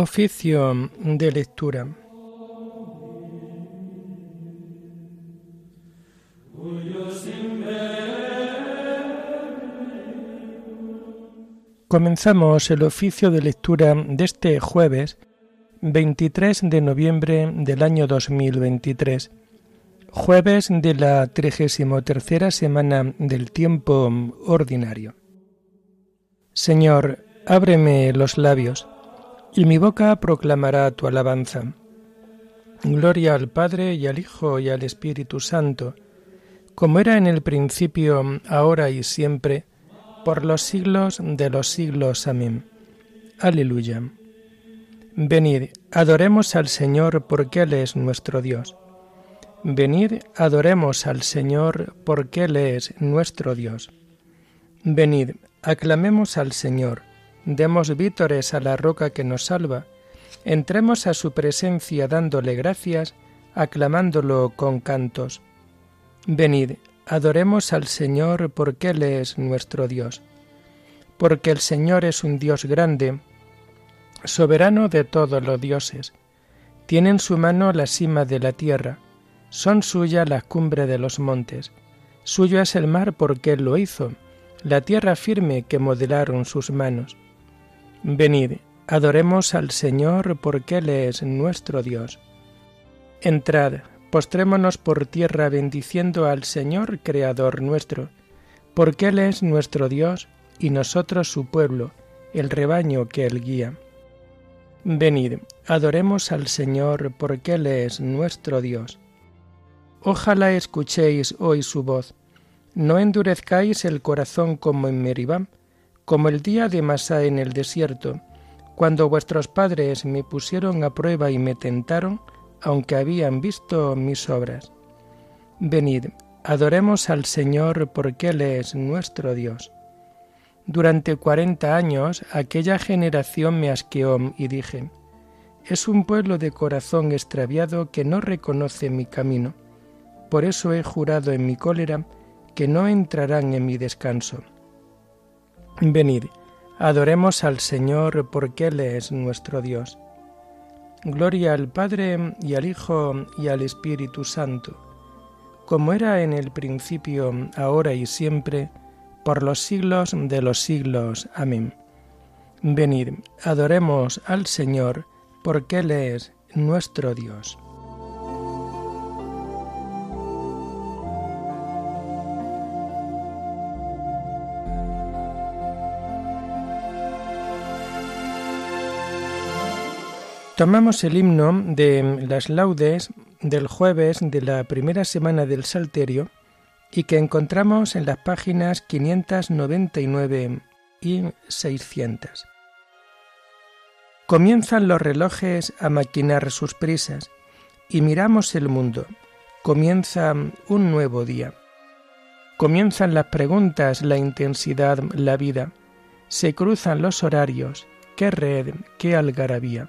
Oficio de lectura. Comenzamos el oficio de lectura de este jueves 23 de noviembre del año 2023, jueves de la 33 semana del tiempo ordinario. Señor, ábreme los labios, y mi boca proclamará tu alabanza. Gloria al Padre y al Hijo y al Espíritu Santo, como era en el principio, ahora y siempre, por los siglos de los siglos. Amén. Aleluya. Venid, adoremos al Señor porque Él es nuestro Dios. Venid, adoremos al Señor porque Él es nuestro Dios. Venid, aclamemos al Señor, demos vítores a la roca que nos salva, entremos a su presencia dándole gracias, aclamándolo con cantos. Venid, Adoremos al Señor porque Él es nuestro Dios, porque el Señor es un Dios grande, soberano de todos los dioses. Tiene en su mano la cima de la tierra, son suya las cumbres de los montes. Suyo es el mar porque Él lo hizo, la tierra firme que modelaron sus manos. Venid, adoremos al Señor porque Él es nuestro Dios. Entrad, Postrémonos por tierra bendiciendo al Señor Creador nuestro, porque Él es nuestro Dios y nosotros su pueblo, el rebaño que Él guía. Venid, adoremos al Señor, porque Él es nuestro Dios. Ojalá escuchéis hoy su voz, no endurezcáis el corazón como en Meribá, como el día de Masá en el desierto, cuando vuestros padres me pusieron a prueba y me tentaron, aunque habían visto mis obras. Venid, adoremos al Señor porque Él es nuestro Dios. Durante cuarenta años aquella generación me asqueó y dije, es un pueblo de corazón extraviado que no reconoce mi camino. Por eso he jurado en mi cólera que no entrarán en mi descanso. Venid, adoremos al Señor porque Él es nuestro Dios. Gloria al Padre y al Hijo y al Espíritu Santo, como era en el principio, ahora y siempre, por los siglos de los siglos. Amén. Venid, adoremos al Señor, porque Él es nuestro Dios. Tomamos el himno de las laudes del jueves de la primera semana del Salterio y que encontramos en las páginas 599 y 600. Comienzan los relojes a maquinar sus prisas y miramos el mundo. Comienza un nuevo día. Comienzan las preguntas, la intensidad, la vida. Se cruzan los horarios. Qué red, qué algarabía.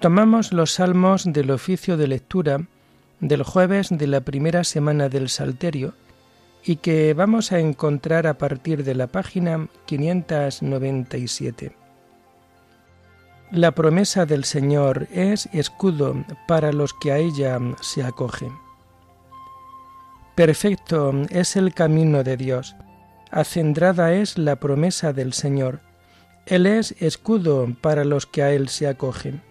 Tomamos los salmos del oficio de lectura del jueves de la primera semana del Salterio y que vamos a encontrar a partir de la página 597. La promesa del Señor es escudo para los que a ella se acogen. Perfecto es el camino de Dios, acendrada es la promesa del Señor. Él es escudo para los que a Él se acogen.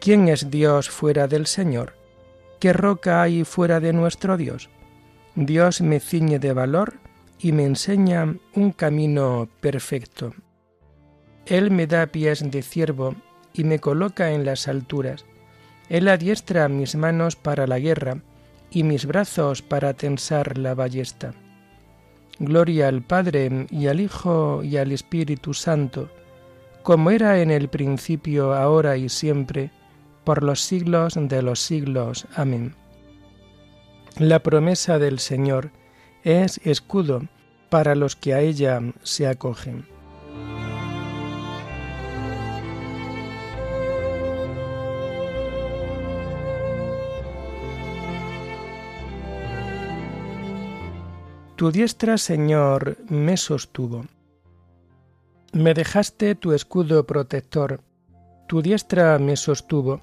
¿Quién es Dios fuera del Señor? ¿Qué roca hay fuera de nuestro Dios? Dios me ciñe de valor y me enseña un camino perfecto. Él me da pies de ciervo y me coloca en las alturas. Él adiestra mis manos para la guerra y mis brazos para tensar la ballesta. Gloria al Padre y al Hijo y al Espíritu Santo, como era en el principio, ahora y siempre, por los siglos de los siglos. Amén. La promesa del Señor es escudo para los que a ella se acogen. Tu diestra, Señor, me sostuvo. Me dejaste tu escudo protector, tu diestra me sostuvo,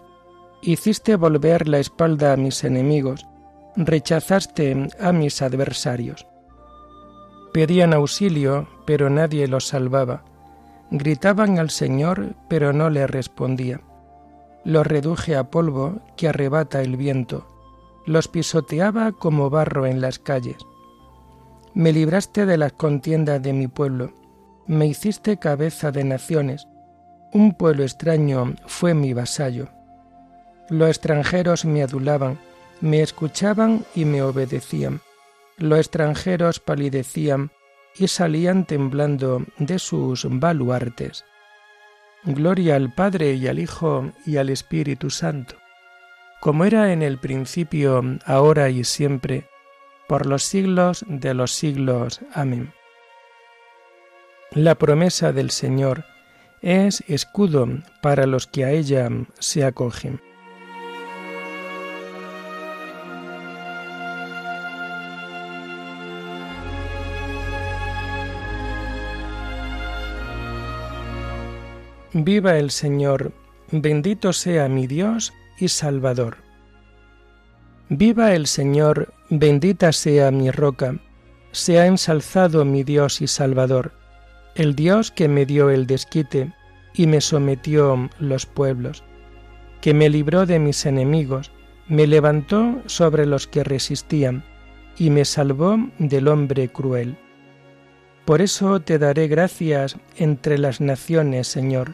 hiciste volver la espalda a mis enemigos, rechazaste a mis adversarios. Pedían auxilio, pero nadie los salvaba. Gritaban al Señor, pero no le respondía. Los reduje a polvo que arrebata el viento. Los pisoteaba como barro en las calles. Me libraste de las contiendas de mi pueblo, me hiciste cabeza de naciones, un pueblo extraño fue mi vasallo. Los extranjeros me adulaban, me escuchaban y me obedecían. Los extranjeros palidecían y salían temblando de sus baluartes. Gloria al Padre y al Hijo y al Espíritu Santo, como era en el principio, ahora y siempre, por los siglos de los siglos. Amén. La promesa del Señor es escudo para los que a ella se acogen. Viva el Señor, bendito sea mi Dios y Salvador. Viva el Señor, bendita sea mi roca, sea ensalzado mi Dios y Salvador, el Dios que me dio el desquite y me sometió los pueblos, que me libró de mis enemigos, me levantó sobre los que resistían, y me salvó del hombre cruel. Por eso te daré gracias entre las naciones, Señor,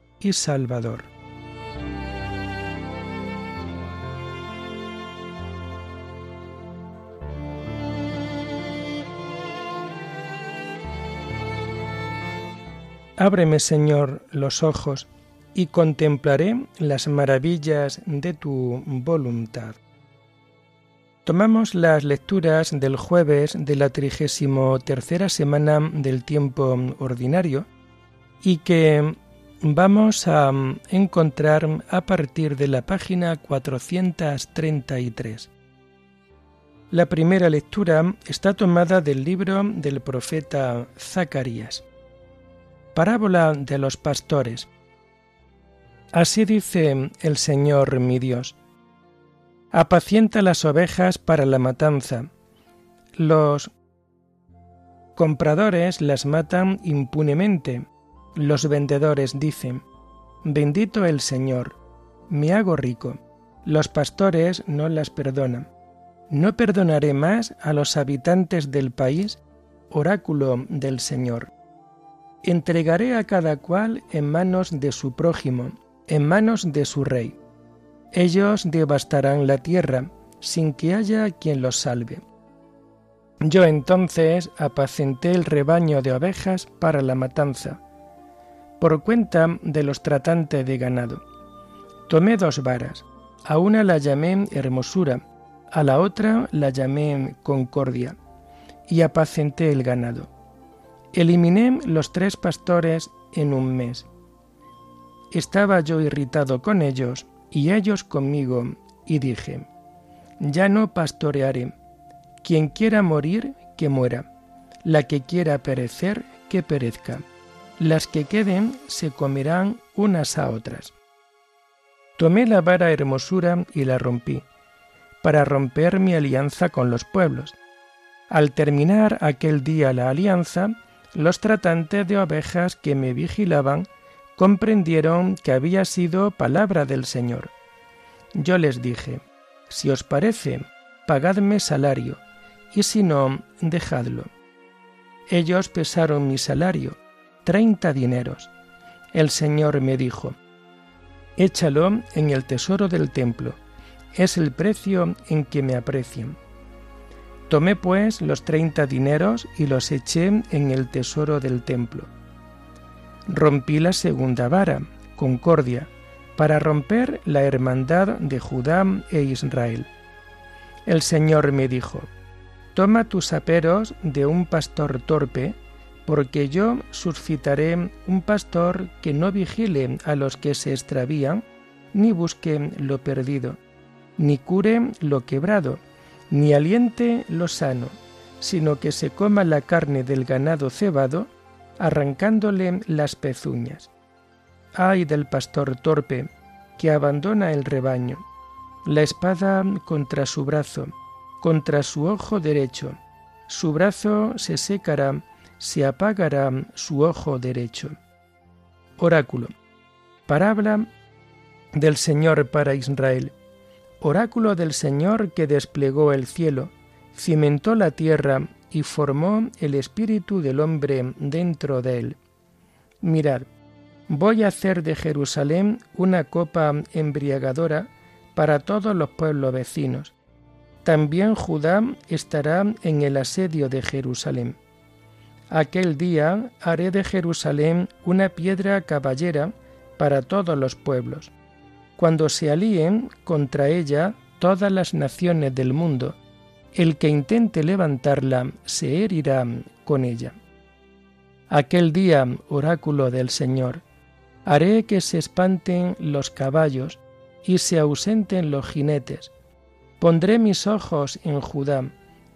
y Salvador. Ábreme, Señor, los ojos, y contemplaré las maravillas de tu voluntad. Tomamos las lecturas del jueves de la trigésimo tercera semana del tiempo ordinario y que vamos a encontrar a partir de la página 433. La primera lectura está tomada del libro del profeta Zacarías. Parábola de los pastores. Así dice el Señor mi Dios. Apacienta las ovejas para la matanza. Los compradores las matan impunemente. Los vendedores dicen, Bendito el Señor, me hago rico. Los pastores no las perdonan. No perdonaré más a los habitantes del país, oráculo del Señor entregaré a cada cual en manos de su prójimo, en manos de su rey. Ellos devastarán la tierra sin que haya quien los salve. Yo entonces apacenté el rebaño de ovejas para la matanza, por cuenta de los tratantes de ganado. Tomé dos varas, a una la llamé hermosura, a la otra la llamé concordia, y apacenté el ganado Eliminé los tres pastores en un mes. Estaba yo irritado con ellos y ellos conmigo, y dije, ya no pastorearé. Quien quiera morir, que muera. La que quiera perecer, que perezca. Las que queden se comerán unas a otras. Tomé la vara hermosura y la rompí, para romper mi alianza con los pueblos. Al terminar aquel día la alianza, los tratantes de ovejas que me vigilaban comprendieron que había sido palabra del Señor. Yo les dije, si os parece, pagadme salario, y si no, dejadlo. Ellos pesaron mi salario, treinta dineros. El Señor me dijo, échalo en el tesoro del templo, es el precio en que me aprecian. Tomé pues los treinta dineros y los eché en el tesoro del templo. Rompí la segunda vara, concordia, para romper la hermandad de Judá e Israel. El Señor me dijo, Toma tus aperos de un pastor torpe, porque yo suscitaré un pastor que no vigile a los que se extravían, ni busque lo perdido, ni cure lo quebrado, ni aliente lo sano, sino que se coma la carne del ganado cebado, arrancándole las pezuñas. Ay del pastor torpe, que abandona el rebaño, la espada contra su brazo, contra su ojo derecho, su brazo se secará, se apagará su ojo derecho. Oráculo. Parábola del Señor para Israel oráculo del Señor que desplegó el cielo, cimentó la tierra y formó el espíritu del hombre dentro de él. Mirad, voy a hacer de Jerusalén una copa embriagadora para todos los pueblos vecinos. También Judá estará en el asedio de Jerusalén. Aquel día haré de Jerusalén una piedra caballera para todos los pueblos cuando se alíen contra ella todas las naciones del mundo, el que intente levantarla se herirá con ella. Aquel día, oráculo del Señor, haré que se espanten los caballos y se ausenten los jinetes. Pondré mis ojos en Judá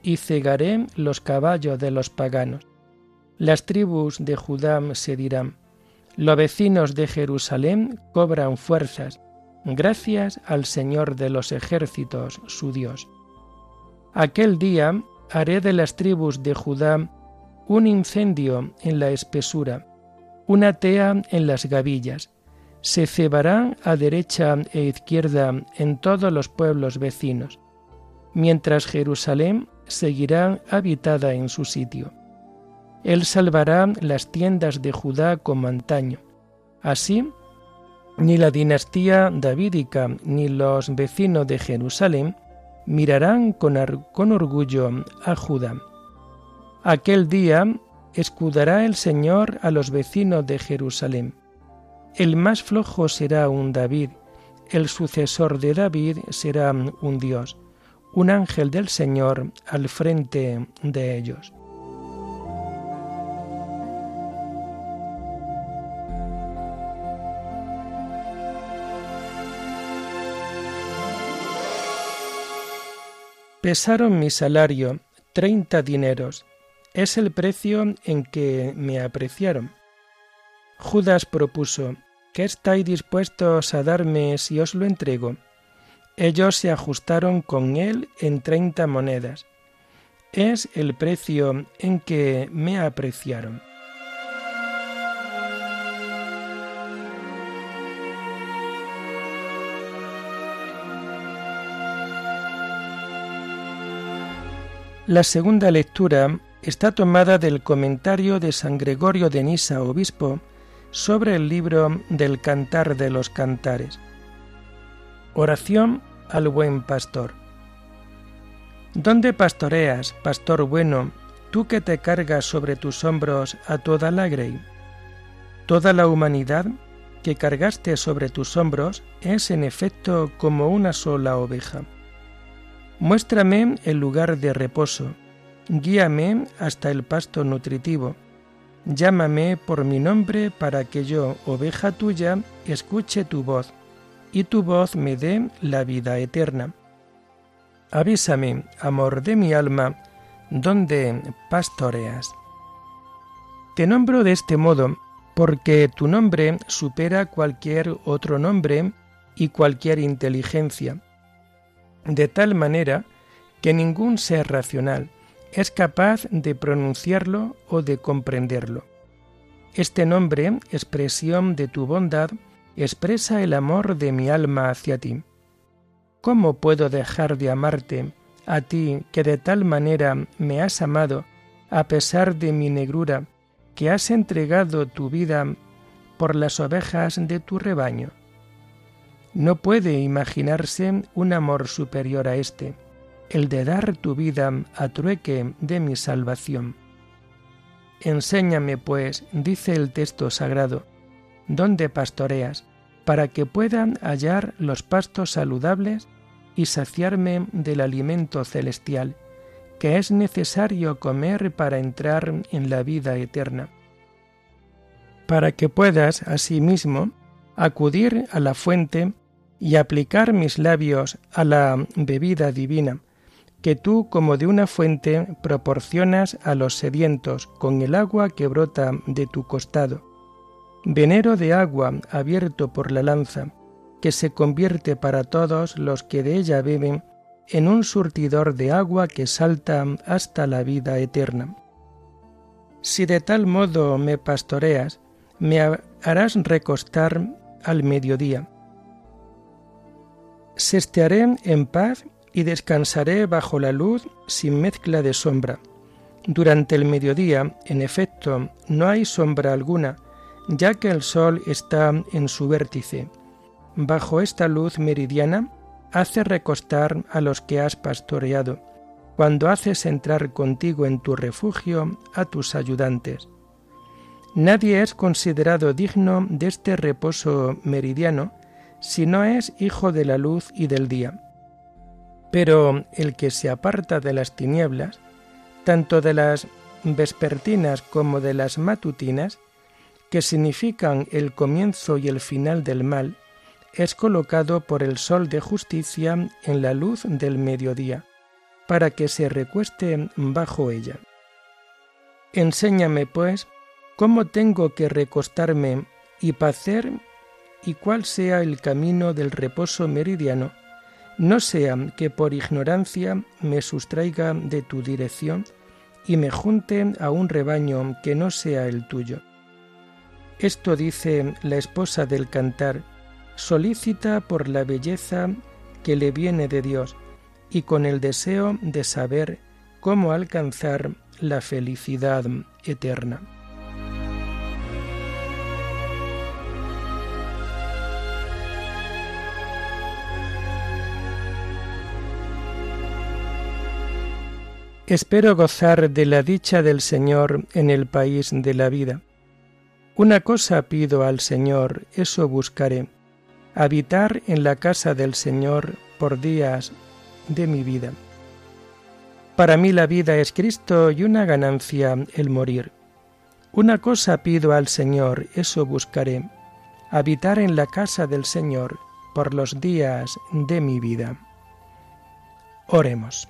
y cegaré los caballos de los paganos. Las tribus de Judá se dirán, los vecinos de Jerusalén cobran fuerzas, gracias al Señor de los ejércitos, su Dios. Aquel día haré de las tribus de Judá un incendio en la espesura, una tea en las gavillas. Se cebará a derecha e izquierda en todos los pueblos vecinos, mientras Jerusalén seguirá habitada en su sitio. Él salvará las tiendas de Judá como antaño. Así ni la dinastía davídica ni los vecinos de Jerusalén mirarán con, orgullo a Judá. Aquel día escudará el Señor a los vecinos de Jerusalén. El más flojo será un David, el sucesor de David será un Dios, un ángel del Señor al frente de ellos. Pesaron mi salario, treinta dineros. Es el precio en que me apreciaron. Judas propuso, ¿qué estáis dispuestos a darme si os lo entrego? Ellos se ajustaron con él en treinta monedas. Es el precio en que me apreciaron. La segunda lectura está tomada del comentario de San Gregorio de Nisa, obispo, sobre el libro del Cantar de los Cantares. Oración al buen pastor. ¿Dónde pastoreas, pastor bueno, tú que te cargas sobre tus hombros a toda la grey? Toda la humanidad que cargaste sobre tus hombros es en efecto como una sola oveja. Muéstrame el lugar de reposo, guíame hasta el pasto nutritivo, Llámame por mi nombre para que yo, oveja tuya, escuche tu voz, y tu voz me dé la vida eterna. Avísame, amor de mi alma, donde pastoreas. Te nombro de este modo, porque tu nombre supera cualquier otro nombre y cualquier inteligencia, de tal manera que ningún ser racional, es capaz de pronunciarlo o de comprenderlo. Este nombre, expresión de tu bondad, expresa el amor de mi alma hacia ti. ¿Cómo puedo dejar de amarte, a ti que de tal manera me has amado, a pesar de mi negrura, que has entregado tu vida por las ovejas de tu rebaño? No puede imaginarse un amor superior a este el de dar tu vida a trueque de mi salvación. Enséñame, pues, dice el texto sagrado, dónde pastoreas, para que pueda hallar los pastos saludables y saciarme del alimento celestial, que es necesario comer para entrar en la vida eterna. Para que puedas, asimismo, acudir a la fuente y aplicar mis labios a la bebida divina, que tú como de una fuente proporcionas a los sedientos con el agua que brota de tu costado. Venero de agua abierto por la lanza, que se convierte para todos los que de ella beben en un surtidor de agua que salta hasta la vida eterna. Si de tal modo me pastoreas, me harás recostar al mediodía. Sestearé en paz y descansaré bajo la luz sin mezcla de sombra. Durante el mediodía, en efecto, no hay sombra alguna, ya que el sol está en su vértice. Bajo esta luz meridiana hace recostar a los que has pastoreado, cuando haces entrar contigo en tu refugio a tus ayudantes. Nadie es considerado digno de este reposo meridiano si no es hijo de la luz y del día. Pero el que se aparta de las tinieblas, tanto de las vespertinas como de las matutinas, que significan el comienzo y el final del mal, es colocado por el sol de justicia en la luz del mediodía, para que se recueste bajo ella. Enséñame, pues, cómo tengo que recostarme y pacer y cuál sea el camino del reposo meridiano no sea que por ignorancia me sustraiga de tu dirección y me junte a un rebaño que no sea el tuyo. Esto dice la esposa del cantar, solícita por la belleza que le viene de Dios y con el deseo de saber cómo alcanzar la felicidad eterna. Espero gozar de la dicha del Señor en el país de la vida. Una cosa pido al Señor, eso buscaré, habitar en la casa del Señor por días de mi vida. Para mí la vida es Cristo y una ganancia el morir. Una cosa pido al Señor, eso buscaré, habitar en la casa del Señor por los días de mi vida. Oremos.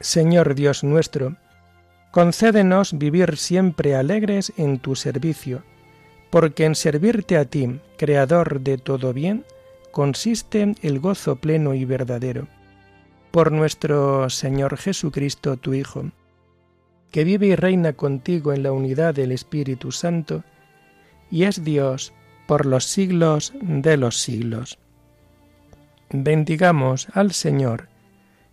Señor Dios nuestro, concédenos vivir siempre alegres en tu servicio, porque en servirte a ti, Creador de todo bien, consiste el gozo pleno y verdadero. Por nuestro Señor Jesucristo, tu Hijo, que vive y reina contigo en la unidad del Espíritu Santo, y es Dios por los siglos de los siglos. Bendigamos al Señor,